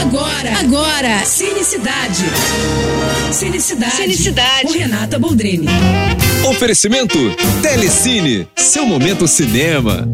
Agora, agora, Cinecidade. Cinecidade. Cinecidade. Com Renata Boldrini. Oferecimento Telecine, seu momento cinema.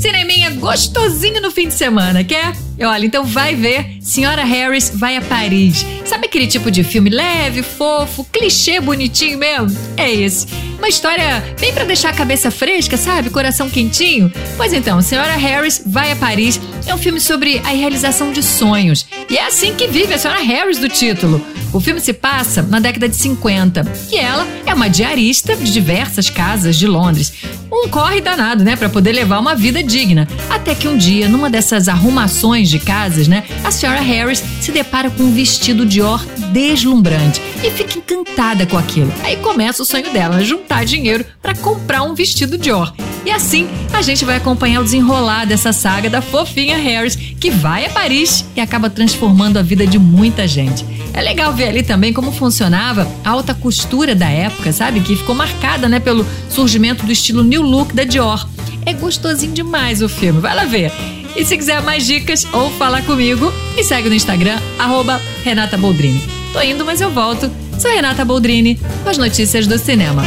Cineminha gostosinho no fim de semana, quer? Olha, então vai ver Senhora Harris vai a Paris. Sabe aquele tipo de filme leve, fofo, clichê bonitinho mesmo? É esse. Uma história bem para deixar a cabeça fresca, sabe? Coração quentinho. Pois então, Senhora Harris vai a Paris é um filme sobre a realização de sonhos. E é assim que vive a Senhora Harris do título. O filme se passa na década de 50 e ela é uma diarista de diversas casas de Londres. Um corre danado, né, para poder levar uma vida digna. Até que um dia, numa dessas arrumações de casas, né, a senhora Harris se depara com um vestido Dior deslumbrante e fica encantada com aquilo. Aí começa o sonho dela, juntar dinheiro para comprar um vestido Dior. E assim a gente vai acompanhar o desenrolar dessa saga da fofinha Harris, que vai a Paris e acaba transformando a vida de muita gente. É legal ver ali também como funcionava a alta costura da época, sabe? Que ficou marcada, né, pelo surgimento do estilo New Look da Dior. É gostosinho demais o filme, vai lá ver. E se quiser mais dicas ou falar comigo, me segue no Instagram, arroba Renata Boldrini. Tô indo, mas eu volto. Sou Renata Boldrini com as notícias do cinema.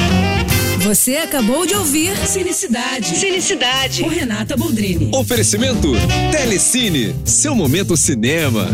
Você acabou de ouvir Cinecidade. Cinecidade. Com Renata Boldrini. Oferecimento Telecine, seu momento cinema.